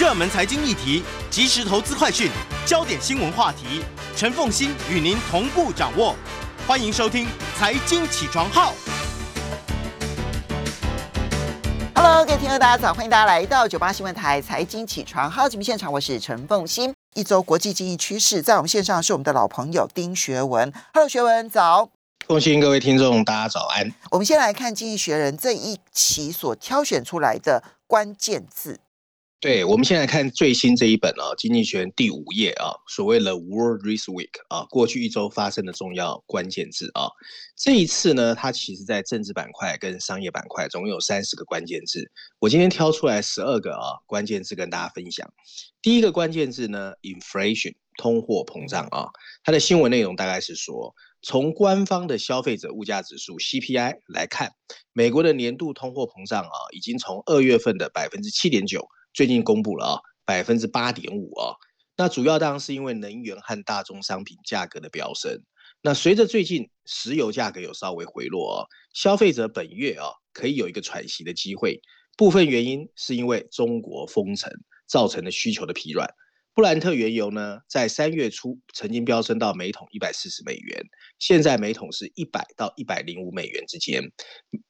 热门财经议题、即时投资快讯、焦点新闻话题，陈凤欣与您同步掌握。欢迎收听《财经起床号》。Hello，各位听众，大家早！欢迎大家来到九八新闻台财经起床号节目现场，我是陈凤欣。一周国际经济趋势，在我们线上是我们的老朋友丁学文。Hello，学文早。恭喜，各位听众，大家早安。我们先来看《经济学人》这一期所挑选出来的关键字。对，我们现在看最新这一本啊，《经济学》第五页啊，所谓的 World This Week 啊，过去一周发生的重要关键字啊。这一次呢，它其实在政治板块跟商业板块总共有三十个关键字，我今天挑出来十二个啊关键字跟大家分享。第一个关键字呢，Inflation，通货膨胀啊。它的新闻内容大概是说，从官方的消费者物价指数 CPI 来看，美国的年度通货膨胀啊，已经从二月份的百分之七点九。最近公布了啊，百分之八点五啊，那主要当然是因为能源和大宗商品价格的飙升。那随着最近石油价格有稍微回落啊，消费者本月啊可以有一个喘息的机会。部分原因是因为中国封城造成的需求的疲软。布兰特原油呢，在三月初曾经飙升到每桶一百四十美元，现在每桶是一百到一百零五美元之间。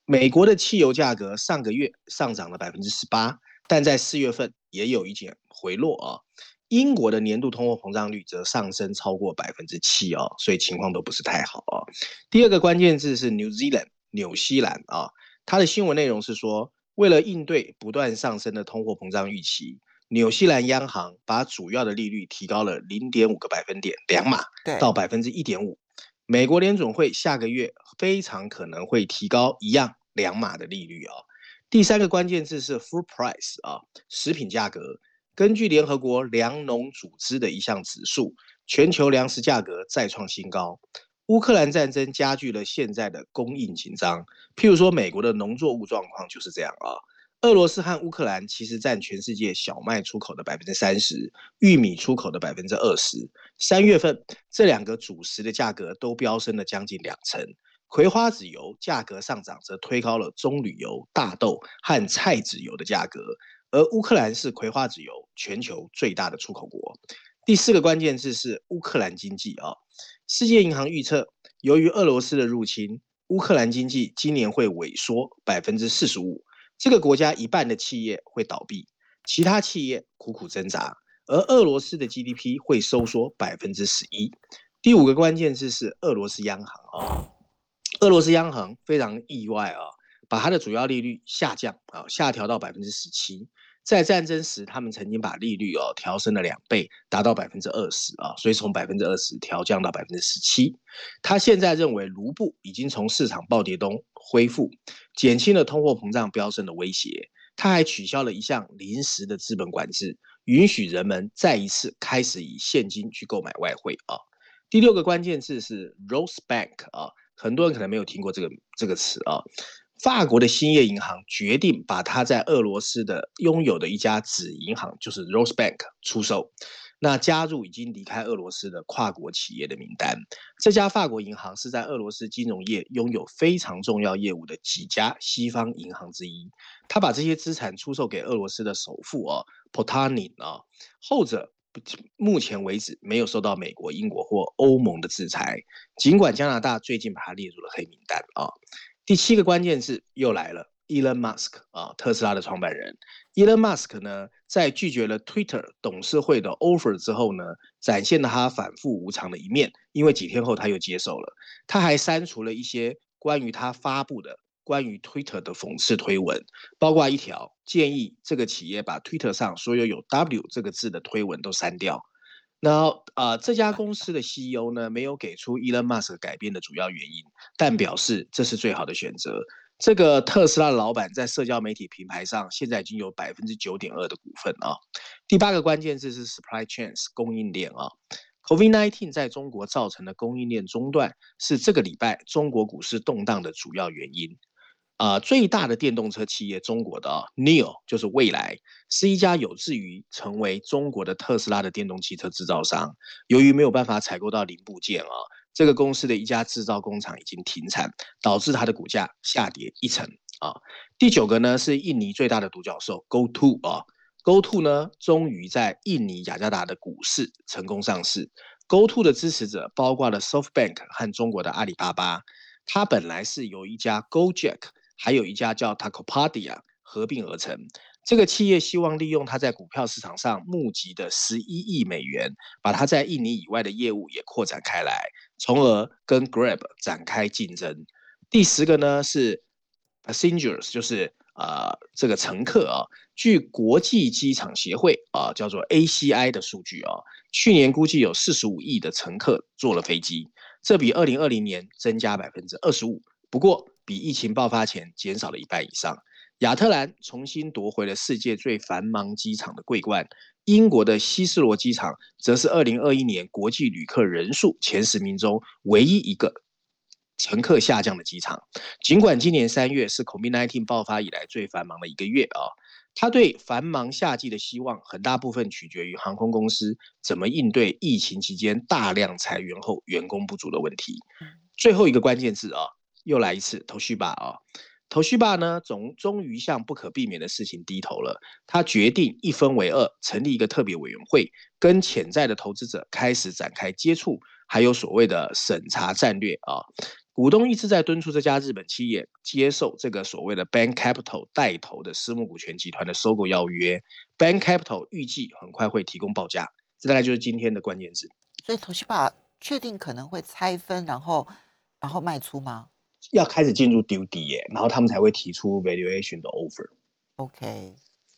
美国的汽油价格上个月上涨了百分之十八。但在四月份也有一点回落啊，英国的年度通货膨胀率则上升超过百分之七啊，所以情况都不是太好啊。第二个关键字是 New Zealand 纽西兰啊，它的新闻内容是说，为了应对不断上升的通货膨胀预期，纽西兰央行把主要的利率提高了零点五个百分点两码，到百分之一点五。美国联总会下个月非常可能会提高一样两码的利率啊。第三个关键字是 food price 啊，食品价格。根据联合国粮农组织的一项指数，全球粮食价格再创新高。乌克兰战争加剧了现在的供应紧张，譬如说美国的农作物状况就是这样啊。俄罗斯和乌克兰其实占全世界小麦出口的百分之三十，玉米出口的百分之二十。三月份这两个主食的价格都飙升了将近两成。葵花籽油价格上涨，则推高了棕榈油、大豆和菜籽油的价格。而乌克兰是葵花籽油全球最大的出口国。第四个关键字是乌克兰经济啊。世界银行预测，由于俄罗斯的入侵，乌克兰经济今年会萎缩百分之四十五。这个国家一半的企业会倒闭，其他企业苦苦挣扎。而俄罗斯的 GDP 会收缩百分之十一。第五个关键字是俄罗斯央行啊。俄罗斯央行非常意外啊，把它的主要利率下降啊，下调到百分之十七。在战争时，他们曾经把利率哦调升了两倍，达到百分之二十啊，所以从百分之二十调降到百分之十七。他现在认为卢布已经从市场暴跌中恢复，减轻了通货膨胀飙升的威胁。他还取消了一项临时的资本管制，允许人们再一次开始以现金去购买外汇啊。第六个关键字是 Rose Bank 啊。很多人可能没有听过这个这个词啊。法国的兴业银行决定把它在俄罗斯的拥有的一家子银行，就是 Rose Bank 出售，那加入已经离开俄罗斯的跨国企业的名单。这家法国银行是在俄罗斯金融业拥有非常重要业务的几家西方银行之一。他把这些资产出售给俄罗斯的首富啊 p o t a n i n 啊，后者。目前为止没有受到美国、英国或欧盟的制裁，尽管加拿大最近把它列入了黑名单啊。第七个关键字又来了，Elon Musk 啊，特斯拉的创办人。Elon Musk 呢，在拒绝了 Twitter 董事会的 offer 之后呢，展现了他反复无常的一面，因为几天后他又接受了，他还删除了一些关于他发布的。关于 Twitter 的讽刺推文，包括一条建议这个企业把 Twitter 上所有有 W 这个字的推文都删掉。那啊，这家公司的 CEO 呢，没有给出 Elon Musk 改变的主要原因，但表示这是最好的选择。这个特斯拉的老板在社交媒体平台上现在已经有百分之九点二的股份啊。第八个关键字是 supply chains 供应链啊。COVID-19 在中国造成的供应链中断，是这个礼拜中国股市动荡的主要原因。啊，最大的电动车企业中国的啊，NIO 就是未来，是一家有志于成为中国的特斯拉的电动汽车制造商。由于没有办法采购到零部件啊，这个公司的一家制造工厂已经停产，导致它的股价下跌一成啊。第九个呢是印尼最大的独角兽 GoTo 啊，GoTo 呢，终于在印尼雅加达的股市成功上市。GoTo 的支持者包括了 SoftBank 和中国的阿里巴巴。它本来是由一家 GoJack，还有一家叫 Takopadia 合并而成。这个企业希望利用它在股票市场上募集的十一亿美元，把它在印尼以外的业务也扩展开来，从而跟 Grab 展开竞争。第十个呢是 Passengers，就是呃这个乘客啊。据国际机场协会啊，叫做 ACI 的数据啊，去年估计有四十五亿的乘客坐了飞机，这比二零二零年增加百分之二十五。不过，比疫情爆发前减少了一半以上。亚特兰重新夺回了世界最繁忙机场的桂冠，英国的希斯罗机场则是二零二一年国际旅客人数前十名中唯一一个乘客下降的机场。尽管今年三月是 COVID-19 爆发以来最繁忙的一个月啊。他对繁忙夏季的希望，很大部分取决于航空公司怎么应对疫情期间大量裁员后员工不足的问题。最后一个关键字啊，又来一次头绪吧啊，头绪吧呢，总终于向不可避免的事情低头了。他决定一分为二，成立一个特别委员会，跟潜在的投资者开始展开接触，还有所谓的审查战略啊。股东一直在敦促这家日本企业接受这个所谓的 Bank Capital 带头的私募股权集团的收购邀约。Bank Capital 预计很快会提供报价，这大概就是今天的关键字。所以，投西把确定可能会拆分，然后然后卖出吗？要开始进入 due d 耶，然后他们才会提出 valuation 的 offer。OK，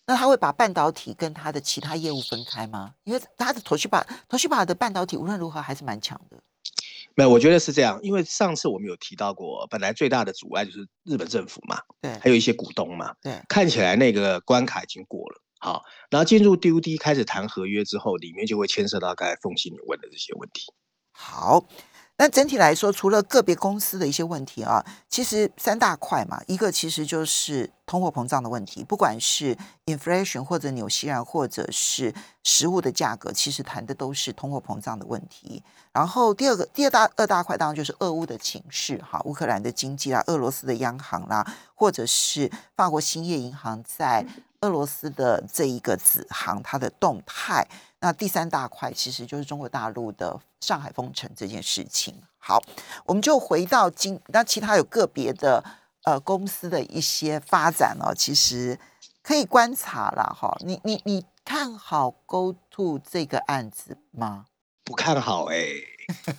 那他会把半导体跟他的其他业务分开吗？因为他的投西把投西把的半导体无论如何还是蛮强的。没有，我觉得是这样，因为上次我们有提到过，本来最大的阻碍就是日本政府嘛，对，还有一些股东嘛，对，看起来那个关卡已经过了，好，然后进入 DUD 开始谈合约之后，里面就会牵涉到刚才凤信你问的这些问题。好。那整体来说，除了个别公司的一些问题啊，其实三大块嘛，一个其实就是通货膨胀的问题，不管是 inflation 或者纽西兰或者是食物的价格，其实谈的都是通货膨胀的问题。然后第二个、第二大二大块当然就是俄乌的情势哈，乌克兰的经济啦，俄罗斯的央行啦，或者是法国兴业银行在俄罗斯的这一个子行它的动态。那第三大块其实就是中国大陆的上海封城这件事情。好，我们就回到今，那其他有个别的呃公司的一些发展哦，其实可以观察了哈。你你你看好 Go To 这个案子吗？不看好哎，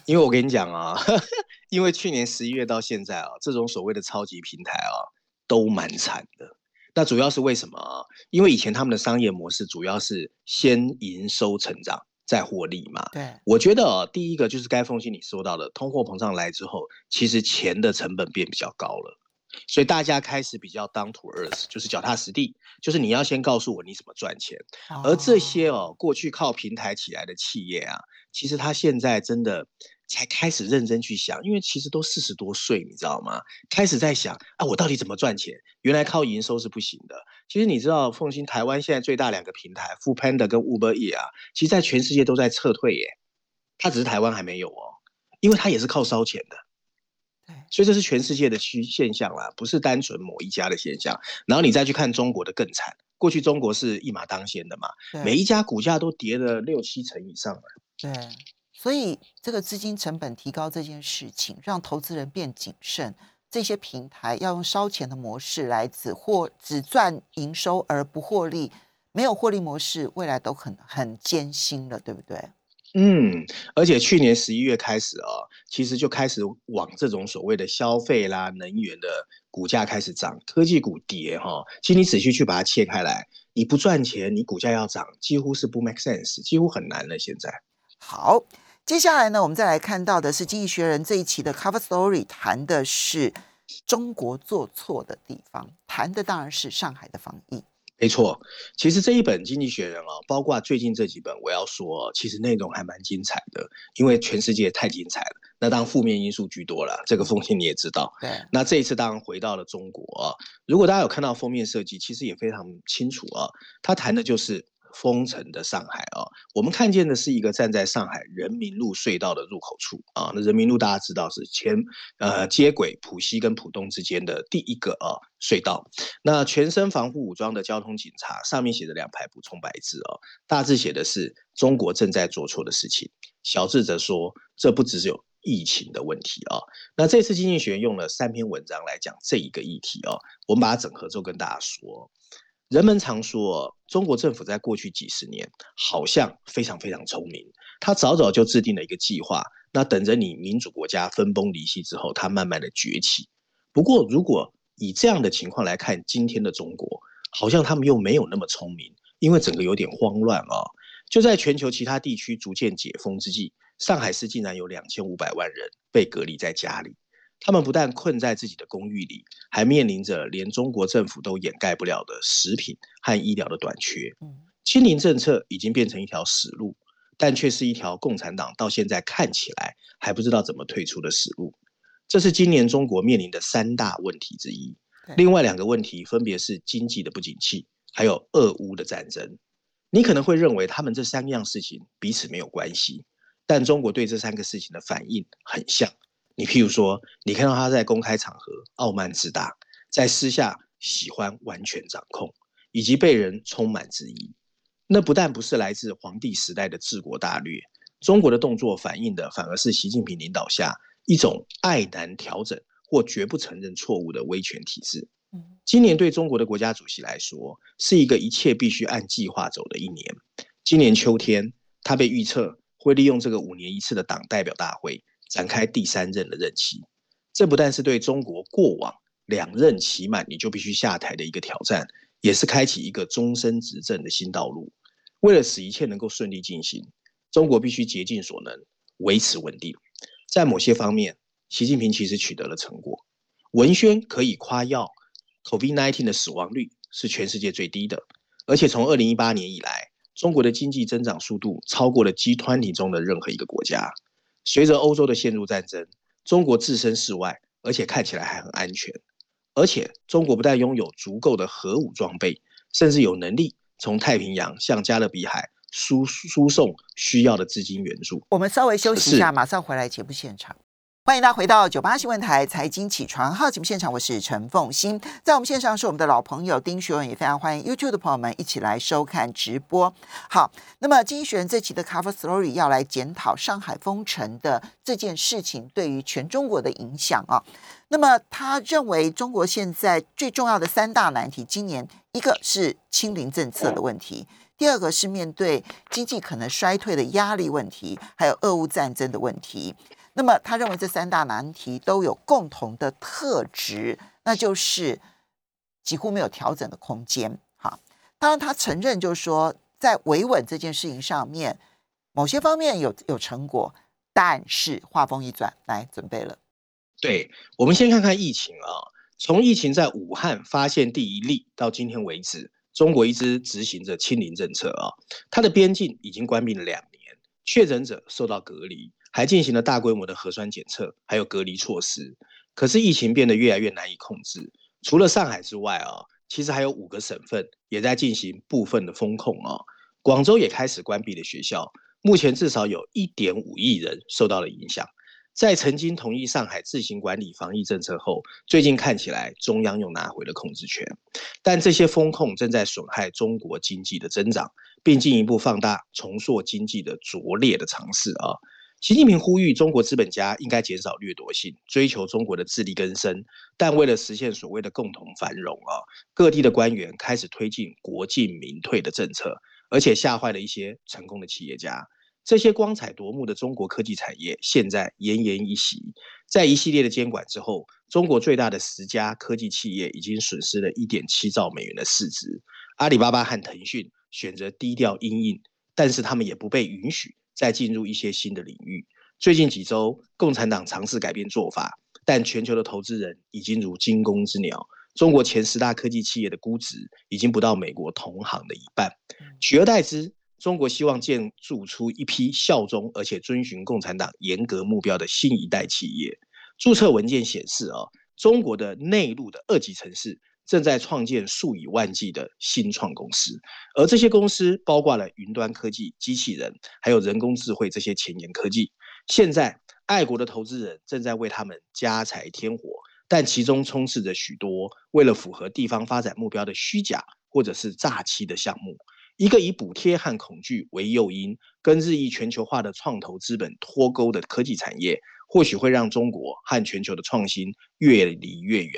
因为我跟你讲啊，因为去年十一月到现在啊，这种所谓的超级平台啊，都蛮惨的。那主要是为什么？因为以前他们的商业模式主要是先营收成长再获利嘛。对，我觉得第一个就是该封信你说到的，通货膨胀来之后，其实钱的成本变比较高了，所以大家开始比较 down to earth，就是脚踏实地，就是你要先告诉我你怎么赚钱。而这些哦，过去靠平台起来的企业啊，其实它现在真的。才开始认真去想，因为其实都四十多岁，你知道吗？开始在想啊，我到底怎么赚钱？原来靠营收是不行的。其实你知道，奉新台湾现在最大两个平台 f o o Panda 跟 Uber E 啊，其实在全世界都在撤退耶。它只是台湾还没有哦，因为它也是靠烧钱的。对，所以这是全世界的趋现象啦，不是单纯某一家的现象。然后你再去看中国的更惨，过去中国是一马当先的嘛，每一家股价都跌了六七成以上了。对。所以，这个资金成本提高这件事情，让投资人变谨慎。这些平台要用烧钱的模式来只获只赚营收而不获利，没有获利模式，未来都很很艰辛了，对不对？嗯，而且去年十一月开始啊，其实就开始往这种所谓的消费啦、能源的股价开始涨，科技股跌哈。其实你仔细去把它切开来，你不赚钱，你股价要涨，几乎是不 make sense，几乎很难了。现在好。接下来呢，我们再来看到的是《经济学人》这一期的 Cover Story，谈的是中国做错的地方，谈的当然是上海的防疫。没错，其实这一本《经济学人》啊，包括最近这几本，我要说，其实内容还蛮精彩的，因为全世界太精彩了。那当然负面因素居多了，这个风险你也知道。对。那这一次当然回到了中国啊，如果大家有看到封面设计，其实也非常清楚啊，他谈的就是封城的上海啊，我们看见的是一个站在上海人民路隧道的入口处啊。那人民路大家知道是前呃接轨浦西跟浦东之间的第一个啊隧道。那全身防护武装的交通警察，上面写着两排补充白字啊，大字写的是中国正在做错的事情，小字则说这不只是有疫情的问题啊。那这次经济学用了三篇文章来讲这一个议题啊，我们把它整合之后跟大家说。人们常说，中国政府在过去几十年好像非常非常聪明，他早早就制定了一个计划，那等着你民主国家分崩离析之后，他慢慢的崛起。不过，如果以这样的情况来看，今天的中国好像他们又没有那么聪明，因为整个有点慌乱啊。就在全球其他地区逐渐解封之际，上海市竟然有两千五百万人被隔离在家里。他们不但困在自己的公寓里，还面临着连中国政府都掩盖不了的食品和医疗的短缺。清零政策已经变成一条死路，但却是一条共产党到现在看起来还不知道怎么退出的死路。这是今年中国面临的三大问题之一。另外两个问题分别是经济的不景气，还有俄乌的战争。你可能会认为他们这三样事情彼此没有关系，但中国对这三个事情的反应很像。你譬如说，你看到他在公开场合傲慢自大，在私下喜欢完全掌控，以及被人充满质疑，那不但不是来自皇帝时代的治国大略，中国的动作反映的反而是习近平领导下一种爱难调整或绝不承认错误的威权体制。今年对中国的国家主席来说，是一个一切必须按计划走的一年。今年秋天，他被预测会利用这个五年一次的党代表大会。展开第三任的任期，这不但是对中国过往两任期满你就必须下台的一个挑战，也是开启一个终身执政的新道路。为了使一切能够顺利进行，中国必须竭尽所能维持稳定。在某些方面，习近平其实取得了成果。文宣可以夸耀，COVID-19 的死亡率是全世界最低的，而且从二零一八年以来，中国的经济增长速度超过了 G 团体中的任何一个国家。随着欧洲的陷入战争，中国置身事外，而且看起来还很安全。而且，中国不但拥有足够的核武装备，甚至有能力从太平洋向加勒比海输输送需要的资金援助。我们稍微休息一下，马上回来节目现场。欢迎大家回到九八新闻台财经起床号节目现场，我是陈凤欣，在我们线上是我们的老朋友丁学文，也非常欢迎 YouTube 的朋友们一起来收看直播。好，那么经济学人这期的 Cover Story 要来检讨上海封城的这件事情对于全中国的影响啊。那么他认为中国现在最重要的三大难题，今年一个是清零政策的问题，第二个是面对经济可能衰退的压力问题，还有俄乌战争的问题。那么，他认为这三大难题都有共同的特质，那就是几乎没有调整的空间。哈，当然他承认，就是说在维稳这件事情上面，某些方面有有成果，但是话锋一转，来准备了。对，我们先看看疫情啊，从疫情在武汉发现第一例到今天为止，中国一直执行着清零政策啊，它的边境已经关闭了两年，确诊者受到隔离。还进行了大规模的核酸检测，还有隔离措施。可是疫情变得越来越难以控制。除了上海之外啊，其实还有五个省份也在进行部分的封控啊。广州也开始关闭了学校，目前至少有一点五亿人受到了影响。在曾经同意上海自行管理防疫政策后，最近看起来中央又拿回了控制权。但这些风控正在损害中国经济的增长，并进一步放大重塑经济的拙劣的尝试啊。习近平呼吁中国资本家应该减少掠夺性，追求中国的自力更生。但为了实现所谓的共同繁荣啊，各地的官员开始推进国进民退的政策，而且吓坏了一些成功的企业家。这些光彩夺目的中国科技产业现在奄奄一息。在一系列的监管之后，中国最大的十家科技企业已经损失了一点七兆美元的市值。阿里巴巴和腾讯选择低调应应，但是他们也不被允许。再进入一些新的领域。最近几周，共产党尝试改变做法，但全球的投资人已经如惊弓之鸟。中国前十大科技企业的估值已经不到美国同行的一半。取而代之，中国希望建筑出一批效忠而且遵循共产党严格目标的新一代企业。注册文件显示，啊，中国的内陆的二级城市正在创建数以万计的新创公司，而这些公司包括了云端科技、机器人，还有人工智慧这些前沿科技。现在，爱国的投资人正在为他们加柴添火，但其中充斥着许多为了符合地方发展目标的虚假或者是诈欺的项目。一个以补贴和恐惧为诱因，跟日益全球化的创投资本脱钩的科技产业，或许会让中国和全球的创新越离越远。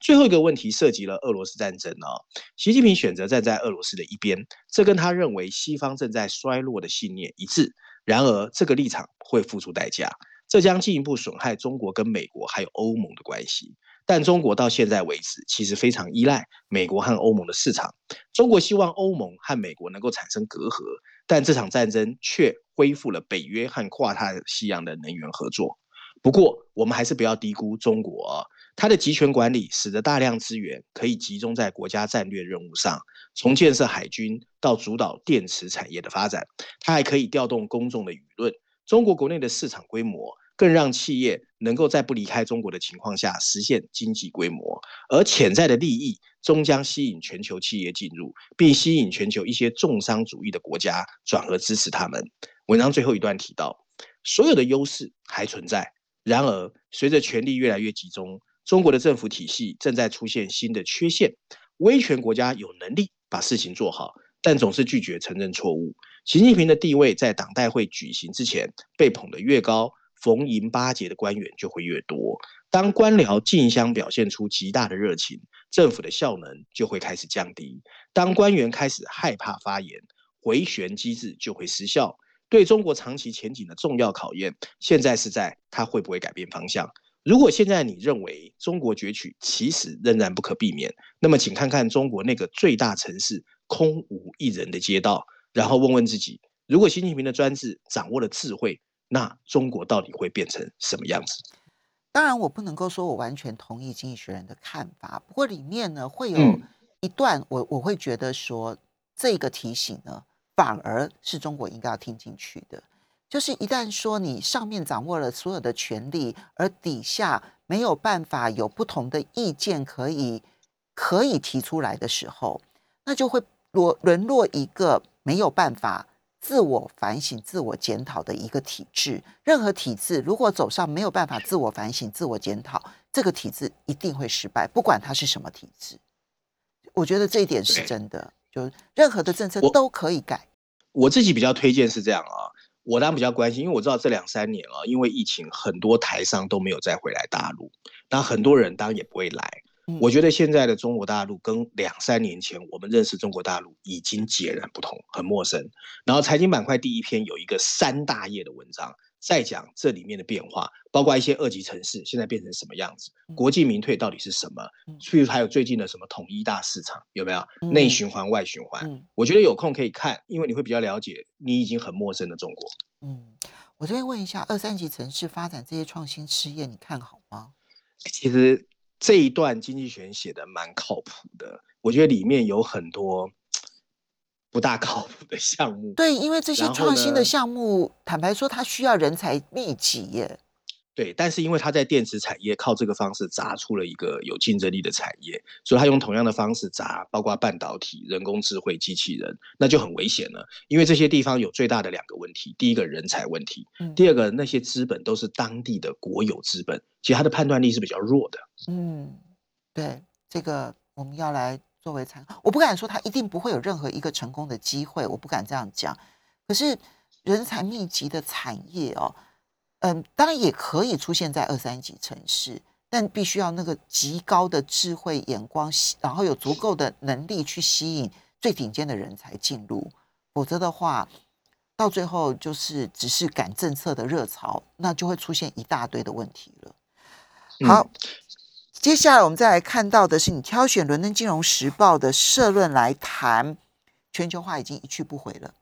最后一个问题涉及了俄罗斯战争啊，习近平选择站在俄罗斯的一边，这跟他认为西方正在衰落的信念一致。然而，这个立场会付出代价，这将进一步损害中国跟美国还有欧盟的关系。但中国到现在为止，其实非常依赖美国和欧盟的市场。中国希望欧盟和美国能够产生隔阂，但这场战争却恢复了北约和跨太西洋的能源合作。不过，我们还是不要低估中国啊，它的集权管理使得大量资源可以集中在国家战略任务上，从建设海军到主导电池产业的发展，它还可以调动公众的舆论。中国国内的市场规模。更让企业能够在不离开中国的情况下实现经济规模，而潜在的利益终将吸引全球企业进入，并吸引全球一些重商主义的国家转而支持他们。文章最后一段提到，所有的优势还存在，然而随着权力越来越集中，中国的政府体系正在出现新的缺陷。威权国家有能力把事情做好，但总是拒绝承认错误。习近平的地位在党代会举行之前被捧得越高。逢迎巴结的官员就会越多。当官僚竞相表现出极大的热情，政府的效能就会开始降低。当官员开始害怕发言，回旋机制就会失效。对中国长期前景的重要考验，现在是在他会不会改变方向。如果现在你认为中国崛起其实仍然不可避免，那么请看看中国那个最大城市空无一人的街道，然后问问自己：如果习近平的专制掌握了智慧。那中国到底会变成什么样子？当然，我不能够说我完全同意经济学人的看法。不过里面呢，会有一段我我会觉得说，这个提醒呢，反而是中国应该要听进去的。就是一旦说你上面掌握了所有的权利，而底下没有办法有不同的意见可以可以提出来的时候，那就会落沦落一个没有办法。自我反省、自我检讨的一个体制，任何体制如果走上没有办法自我反省、自我检讨，这个体制一定会失败，不管它是什么体制。我觉得这一点是真的，就任何的政策都可以改。我自己比较推荐是这样啊，我当然比较关心，因为我知道这两三年啊，因为疫情，很多台商都没有再回来大陆，那很多人当然也不会来。我觉得现在的中国大陆跟两三年前我们认识中国大陆已经截然不同，很陌生。然后财经板块第一篇有一个三大页的文章，在讲这里面的变化，包括一些二级城市现在变成什么样子，国进民退到底是什么？譬如还有最近的什么统一大市场有没有内循环外循环？我觉得有空可以看，因为你会比较了解你已经很陌生的中国。嗯，我这边问一下，二三级城市发展这些创新事业，你看好吗？其实。这一段经济学写的蛮靠谱的，我觉得里面有很多不大靠谱的项目。对，因为这些创新的项目，坦白说，它需要人才密集耶。对，但是因为他在电池产业靠这个方式砸出了一个有竞争力的产业，所以他用同样的方式砸，包括半导体、人工智慧、机器人，那就很危险了。因为这些地方有最大的两个问题：第一个人才问题，第二个那些资本都是当地的国有资本，其实他的判断力是比较弱的。嗯，对，这个我们要来作为参考。我不敢说他一定不会有任何一个成功的机会，我不敢这样讲。可是人才密集的产业哦。嗯，当然也可以出现在二三级城市，但必须要那个极高的智慧眼光，然后有足够的能力去吸引最顶尖的人才进入，否则的话，到最后就是只是赶政策的热潮，那就会出现一大堆的问题了。好，接下来我们再来看到的是，你挑选《伦敦金融时报》的社论来谈全球化已经一去不回了。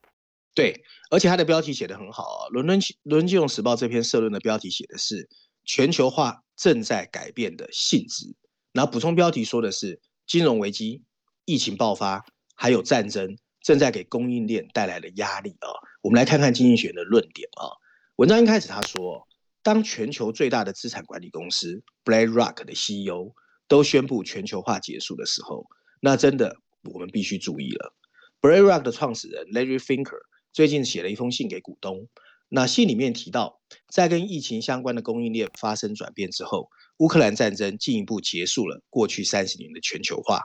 对，而且它的标题写的很好啊，《伦敦伦敦金融时报》这篇社论的标题写的是“全球化正在改变的性质”，然后补充标题说的是“金融危机、疫情爆发，还有战争正在给供应链带来的压力啊”。我们来看看经济学的论点啊。文章一开始他说，当全球最大的资产管理公司 BlackRock 的 CEO 都宣布全球化结束的时候，那真的我们必须注意了。BlackRock 的创始人 Larry Finker 最近写了一封信给股东，那信里面提到，在跟疫情相关的供应链发生转变之后，乌克兰战争进一步结束了过去三十年的全球化。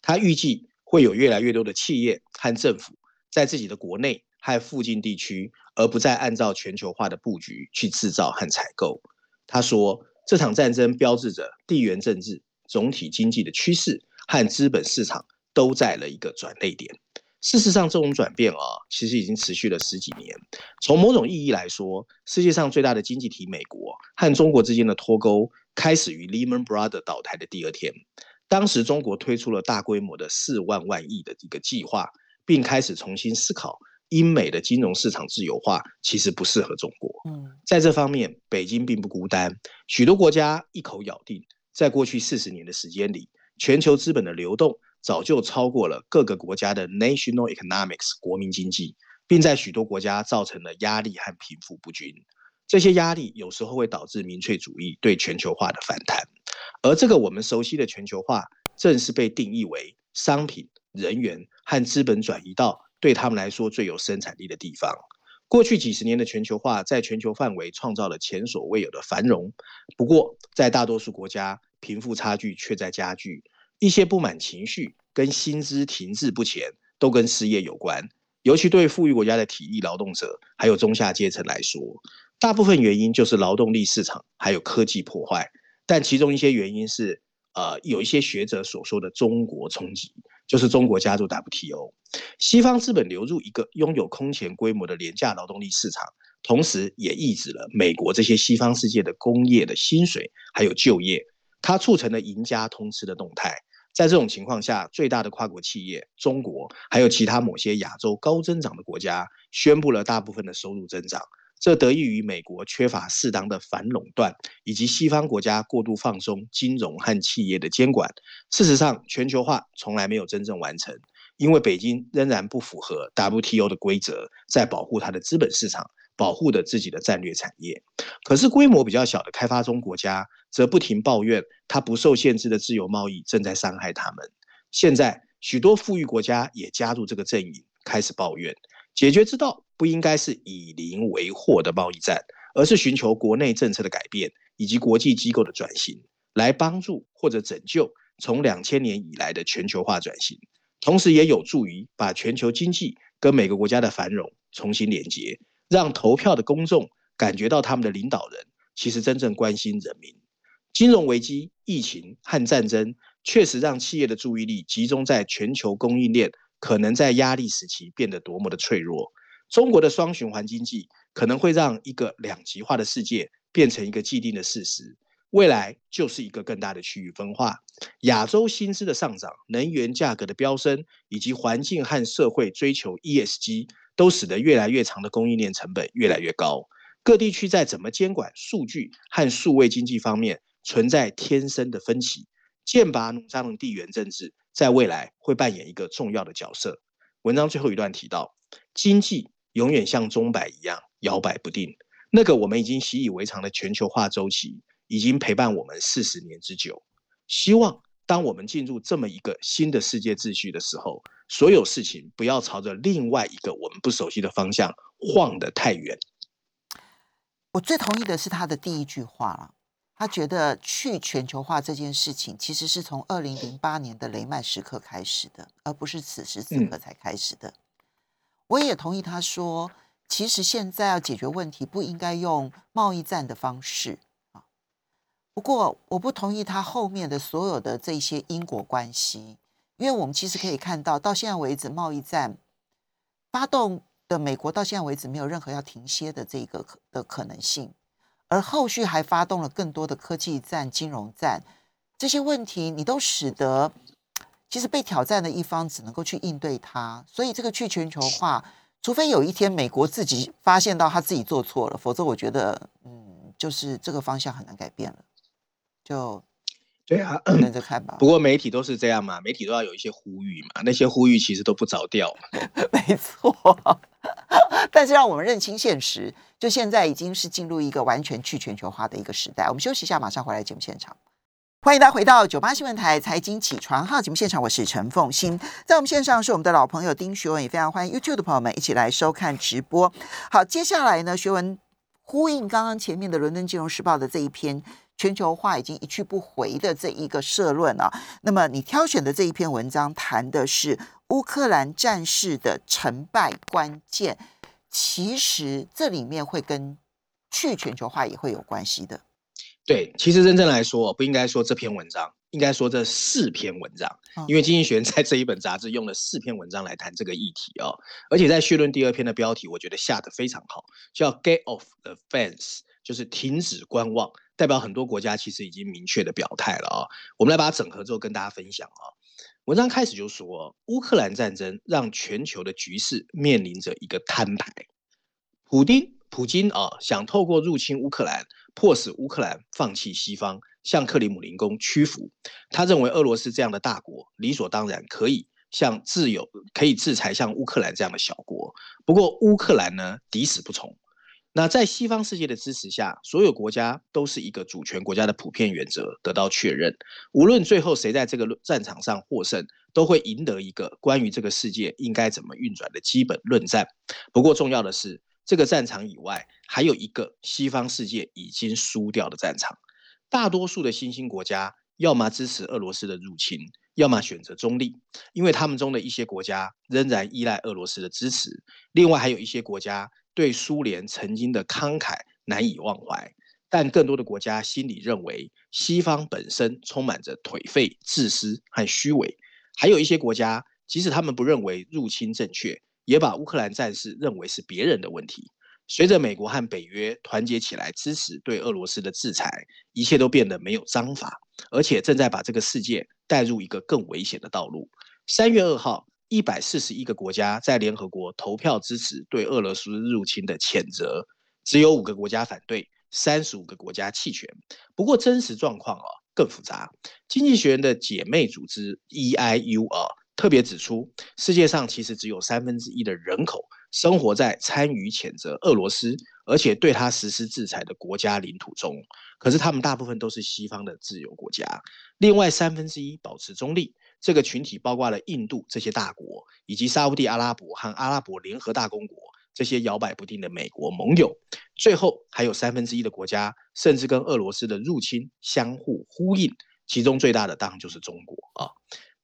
他预计会有越来越多的企业和政府在自己的国内和附近地区，而不再按照全球化的布局去制造和采购。他说，这场战争标志着地缘政治。总体经济的趋势和资本市场都在了一个转捩点。事实上，这种转变啊，其实已经持续了十几年。从某种意义来说，世界上最大的经济体美国和中国之间的脱钩，开始于 Lehman Brothers 倒台的第二天。当时，中国推出了大规模的四万万亿的一个计划，并开始重新思考英美的金融市场自由化其实不适合中国。嗯，在这方面，北京并不孤单，许多国家一口咬定。在过去四十年的时间里，全球资本的流动早就超过了各个国家的 national economics 国民经济，并在许多国家造成了压力和贫富不均。这些压力有时候会导致民粹主义对全球化的反弹，而这个我们熟悉的全球化，正是被定义为商品、人员和资本转移到对他们来说最有生产力的地方。过去几十年的全球化，在全球范围创造了前所未有的繁荣。不过，在大多数国家，贫富差距却在加剧。一些不满情绪跟薪资停滞不前，都跟失业有关。尤其对富裕国家的体力劳动者，还有中下阶层来说，大部分原因就是劳动力市场还有科技破坏。但其中一些原因是，呃，有一些学者所说的中国冲击。就是中国加入 WTO，西方资本流入一个拥有空前规模的廉价劳动力市场，同时也抑制了美国这些西方世界的工业的薪水还有就业，它促成了赢家通吃的动态。在这种情况下，最大的跨国企业中国，还有其他某些亚洲高增长的国家，宣布了大部分的收入增长。这得益于美国缺乏适当的反垄断，以及西方国家过度放松金融和企业的监管。事实上，全球化从来没有真正完成，因为北京仍然不符合 WTO 的规则，在保护它的资本市场，保护的自己的战略产业。可是，规模比较小的开发中国家则不停抱怨，它不受限制的自由贸易正在伤害他们。现在，许多富裕国家也加入这个阵营，开始抱怨。解决之道不应该是以邻为壑的贸易战，而是寻求国内政策的改变以及国际机构的转型，来帮助或者拯救从两千年以来的全球化转型，同时也有助于把全球经济跟每个国家的繁荣重新连接，让投票的公众感觉到他们的领导人其实真正关心人民。金融危机、疫情和战争确实让企业的注意力集中在全球供应链。可能在压力时期变得多么的脆弱。中国的双循环经济可能会让一个两极化的世界变成一个既定的事实。未来就是一个更大的区域分化。亚洲薪资的上涨、能源价格的飙升，以及环境和社会追求 ESG，都使得越来越长的供应链成本越来越高。各地区在怎么监管数据和数位经济方面存在天生的分歧。剑拔弩张的地缘政治。在未来会扮演一个重要的角色。文章最后一段提到，经济永远像钟摆一样摇摆不定。那个我们已经习以为常的全球化周期，已经陪伴我们四十年之久。希望当我们进入这么一个新的世界秩序的时候，所有事情不要朝着另外一个我们不熟悉的方向晃得太远。我最同意的是他的第一句话了。他觉得去全球化这件事情，其实是从二零零八年的雷曼时刻开始的，而不是此时此刻才开始的。我也同意他说，其实现在要解决问题，不应该用贸易战的方式啊。不过，我不同意他后面的所有的这些因果关系，因为我们其实可以看到，到现在为止，贸易战发动的美国到现在为止没有任何要停歇的这个的可能性。而后续还发动了更多的科技战、金融战，这些问题你都使得其实被挑战的一方只能够去应对它。所以这个去全球化，除非有一天美国自己发现到他自己做错了，否则我觉得，嗯，就是这个方向很难改变了。就对啊，等着看吧。不过媒体都是这样嘛，媒体都要有一些呼吁嘛，那些呼吁其实都不着调。没错。但是让我们认清现实，就现在已经是进入一个完全去全球化的一个时代。我们休息一下，马上回来节目现场。欢迎大家回到九八新闻台财经起床号节目现场，我是陈凤欣，在我们线上是我们的老朋友丁学文，也非常欢迎 YouTube 的朋友们一起来收看直播。好，接下来呢，学文呼应刚刚前面的《伦敦金融时报》的这一篇全球化已经一去不回的这一个社论啊，那么你挑选的这一篇文章谈的是乌克兰战事的成败关键，其实这里面会跟去全球化也会有关系的。对，其实真正来说，不应该说这篇文章，应该说这四篇文章，因为经济学人在这一本杂志用了四篇文章来谈这个议题哦。而且在序论第二篇的标题，我觉得下的非常好，叫 “Get off the fence”，就是停止观望，代表很多国家其实已经明确的表态了啊。我们来把它整合之后跟大家分享啊。文章开始就说，乌克兰战争让全球的局势面临着一个摊牌，普丁、普京啊，想透过入侵乌克兰。迫使乌克兰放弃西方，向克里姆林宫屈服。他认为俄罗斯这样的大国理所当然可以向自由可以制裁像乌克兰这样的小国。不过乌克兰呢，抵死不从。那在西方世界的支持下，所有国家都是一个主权国家的普遍原则得到确认。无论最后谁在这个战场上获胜，都会赢得一个关于这个世界应该怎么运转的基本论战。不过重要的是。这个战场以外，还有一个西方世界已经输掉的战场。大多数的新兴国家要么支持俄罗斯的入侵，要么选择中立，因为他们中的一些国家仍然依赖俄罗斯的支持。另外，还有一些国家对苏联曾经的慷慨难以忘怀，但更多的国家心里认为西方本身充满着颓废、自私和虚伪。还有一些国家，即使他们不认为入侵正确。也把乌克兰战事认为是别人的问题。随着美国和北约团结起来支持对俄罗斯的制裁，一切都变得没有章法，而且正在把这个世界带入一个更危险的道路。三月二号，一百四十一个国家在联合国投票支持对俄罗斯入侵的谴责，只有五个国家反对，三十五个国家弃权。不过真实状况啊更复杂。经济学人的姐妹组织 EIU 啊。特别指出，世界上其实只有三分之一的人口生活在参与谴责俄罗斯，而且对他实施制裁的国家领土中。可是他们大部分都是西方的自由国家。另外三分之一保持中立。这个群体包括了印度这些大国，以及沙地阿拉伯和阿拉伯联合大公国这些摇摆不定的美国盟友。最后还有三分之一的国家，甚至跟俄罗斯的入侵相互呼应。其中最大的当然就是中国啊。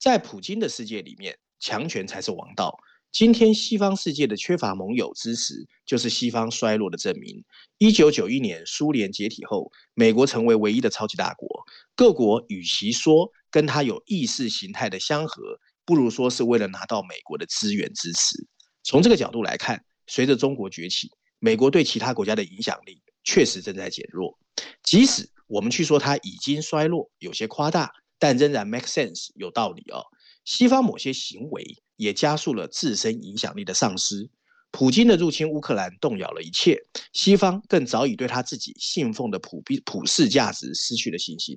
在普京的世界里面，强权才是王道。今天西方世界的缺乏盟友支持，就是西方衰落的证明。一九九一年苏联解体后，美国成为唯一的超级大国。各国与其说跟他有意识形态的相合，不如说是为了拿到美国的资源支持。从这个角度来看，随着中国崛起，美国对其他国家的影响力确实正在减弱。即使我们去说它已经衰落，有些夸大。但仍然 make sense 有道理哦。西方某些行为也加速了自身影响力的丧失。普京的入侵乌克兰动摇了一切，西方更早已对他自己信奉的普普普世价值失去了信心。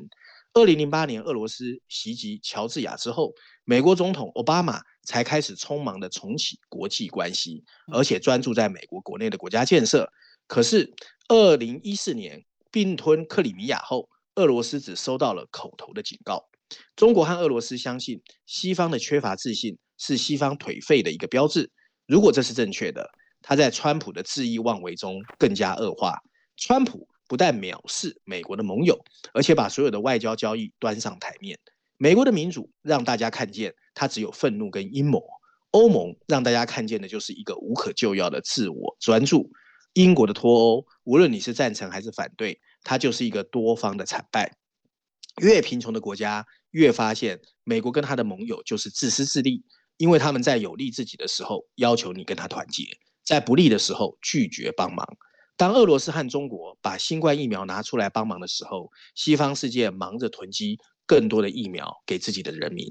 二零零八年俄罗斯袭击乔治亚之后，美国总统奥巴马才开始匆忙的重启国际关系，而且专注在美国国内的国家建设。可是二零一四年并吞克里米亚后，俄罗斯只收到了口头的警告。中国和俄罗斯相信，西方的缺乏自信是西方颓废的一个标志。如果这是正确的，他在川普的恣意妄为中更加恶化。川普不但藐视美国的盟友，而且把所有的外交交易端上台面。美国的民主让大家看见他只有愤怒跟阴谋。欧盟让大家看见的就是一个无可救药的自我专注。英国的脱欧，无论你是赞成还是反对，它就是一个多方的惨败。越贫穷的国家。越发现美国跟他的盟友就是自私自利，因为他们在有利自己的时候要求你跟他团结，在不利的时候拒绝帮忙。当俄罗斯和中国把新冠疫苗拿出来帮忙的时候，西方世界忙着囤积更多的疫苗给自己的人民。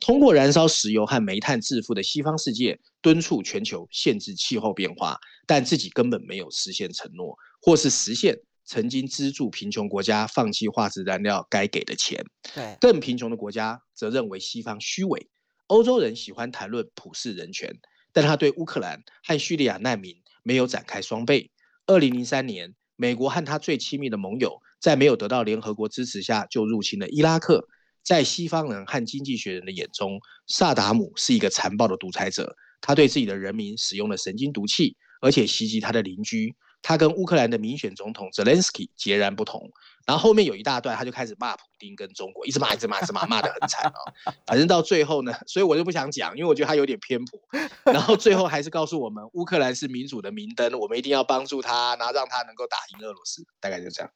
通过燃烧石油和煤炭致富的西方世界敦促全球限制气候变化，但自己根本没有实现承诺，或是实现。曾经资助贫穷国家放弃化石燃料该给的钱，对更贫穷的国家则认为西方虚伪。欧洲人喜欢谈论普世人权，但他对乌克兰和叙利亚难民没有展开双倍。二零零三年，美国和他最亲密的盟友在没有得到联合国支持下就入侵了伊拉克。在西方人和经济学人的眼中，萨达姆是一个残暴的独裁者，他对自己的人民使用了神经毒气，而且袭击他的邻居。他跟乌克兰的民选总统泽连斯基截然不同。然后后面有一大段，他就开始骂普京跟中国，一直骂，一直骂，一直骂，骂得很惨哦。反正到最后呢，所以我就不想讲，因为我觉得他有点偏颇。然后最后还是告诉我们，乌克兰是民主的明灯，我们一定要帮助他，然后让他能够打赢俄罗斯。大概就这样。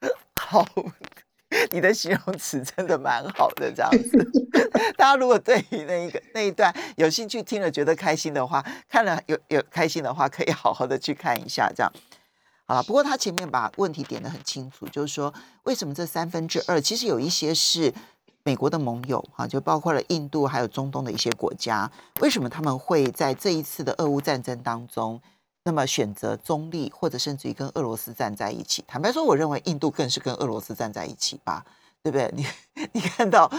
好。你的形容词真的蛮好的，这样子。大家如果对于那一个那一段有兴趣听了觉得开心的话，看了有有开心的话，可以好好的去看一下，这样。好了，不过他前面把问题点得很清楚，就是说为什么这三分之二其实有一些是美国的盟友哈，就包括了印度还有中东的一些国家，为什么他们会在这一次的俄乌战争当中？那么选择中立，或者甚至于跟俄罗斯站在一起。坦白说，我认为印度更是跟俄罗斯站在一起吧，对不对？你你看到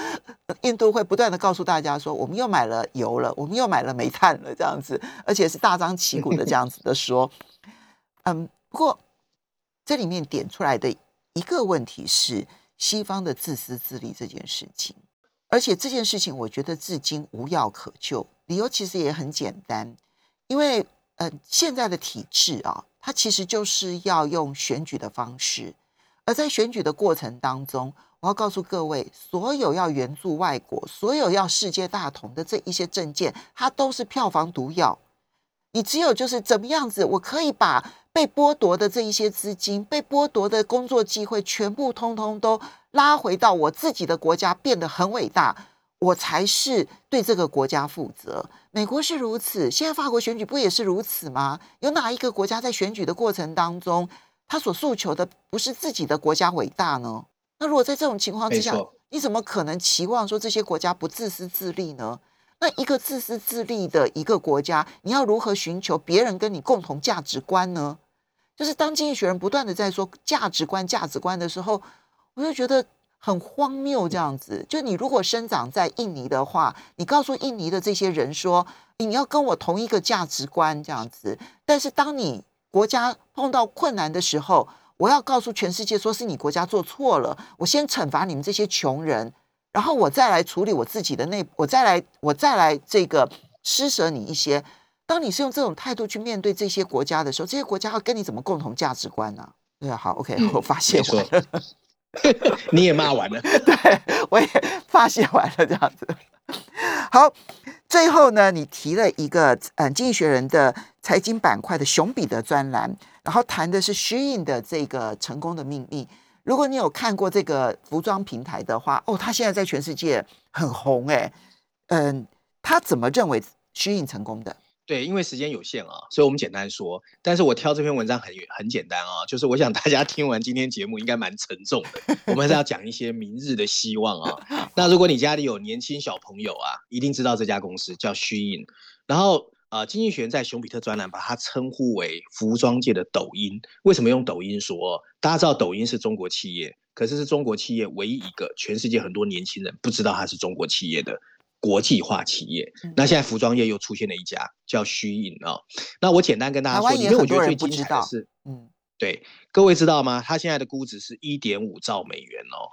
印度会不断的告诉大家说，我们又买了油了，我们又买了煤炭了，这样子，而且是大张旗鼓的这样子的说。嗯，不过这里面点出来的一个问题是西方的自私自利这件事情，而且这件事情我觉得至今无药可救。理由其实也很简单，因为。呃，现在的体制啊，它其实就是要用选举的方式，而在选举的过程当中，我要告诉各位，所有要援助外国、所有要世界大同的这一些证件，它都是票房毒药。你只有就是怎么样子，我可以把被剥夺的这一些资金、被剥夺的工作机会，全部通通都拉回到我自己的国家，变得很伟大。我才是对这个国家负责。美国是如此，现在法国选举不也是如此吗？有哪一个国家在选举的过程当中，他所诉求的不是自己的国家伟大呢？那如果在这种情况之下，你怎么可能期望说这些国家不自私自利呢？那一个自私自利的一个国家，你要如何寻求别人跟你共同价值观呢？就是当经济学人不断的在说价值观、价值观的时候，我就觉得。很荒谬，这样子。就你如果生长在印尼的话，你告诉印尼的这些人说，你要跟我同一个价值观，这样子。但是当你国家碰到困难的时候，我要告诉全世界，说是你国家做错了，我先惩罚你们这些穷人，然后我再来处理我自己的内，我再来，我再来这个施舍你一些。当你是用这种态度去面对这些国家的时候，这些国家要跟你怎么共同价值观呢？对啊，好，OK，我发泄完了。你也骂完了，对我也发泄完了，这样子。好，最后呢，你提了一个嗯，《经济学人》的财经板块的熊彼得专栏，然后谈的是 Shein 的这个成功的秘密。如果你有看过这个服装平台的话，哦，他现在在全世界很红哎，嗯，他怎么认为 Shein 成功的？对，因为时间有限啊，所以我们简单说。但是我挑这篇文章很很简单啊，就是我想大家听完今天节目应该蛮沉重的。我们还是要讲一些明日的希望啊。那如果你家里有年轻小朋友啊，一定知道这家公司叫 Shein。然后啊，经济学人在熊彼特专栏把它称呼为服装界的抖音。为什么用抖音说？大家知道抖音是中国企业，可是是中国企业唯一一个全世界很多年轻人不知道它是中国企业的。国际化企业，那现在服装业又出现了一家叫虚影啊。那我简单跟大家说，因为我觉得最精彩的是，嗯，对，各位知道吗？它现在的估值是一点五兆美元哦，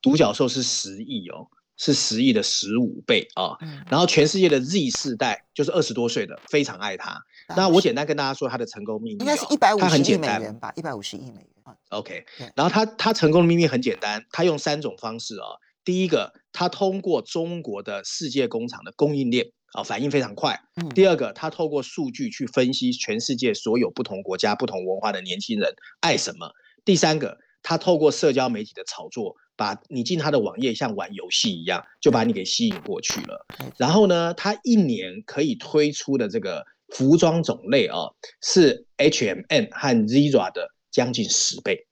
独角兽是十亿哦，是十亿的十五倍啊。然后全世界的 Z 世代就是二十多岁的，非常爱它。那我简单跟大家说它的成功秘密，应该是一百五十亿美元吧，一百五十亿美元。OK，然后它它成功的秘密很简单，它用三种方式啊。第一个，它通过中国的世界工厂的供应链啊，反应非常快。第二个，它透过数据去分析全世界所有不同国家、不同文化的年轻人爱什么。第三个，它透过社交媒体的炒作，把你进它的网页像玩游戏一样，就把你给吸引过去了。然后呢，它一年可以推出的这个服装种类啊，是 H&M 和 Zara 的将近十倍。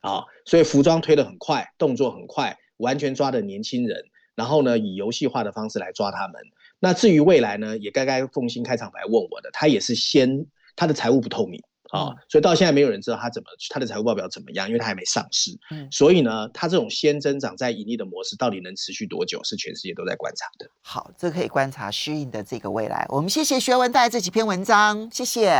啊，所以服装推得很快，动作很快。完全抓的年轻人，然后呢，以游戏化的方式来抓他们。那至于未来呢，也该该凤新开场白问我的，他也是先他的财务不透明啊，所以到现在没有人知道他怎么他的财务报表怎么样，因为他还没上市。嗯，所以呢，他这种先增长再盈利的模式到底能持续多久，是全世界都在观察的。好，这可以观察虚印的这个未来。我们谢谢学文带来这几篇文章，谢谢。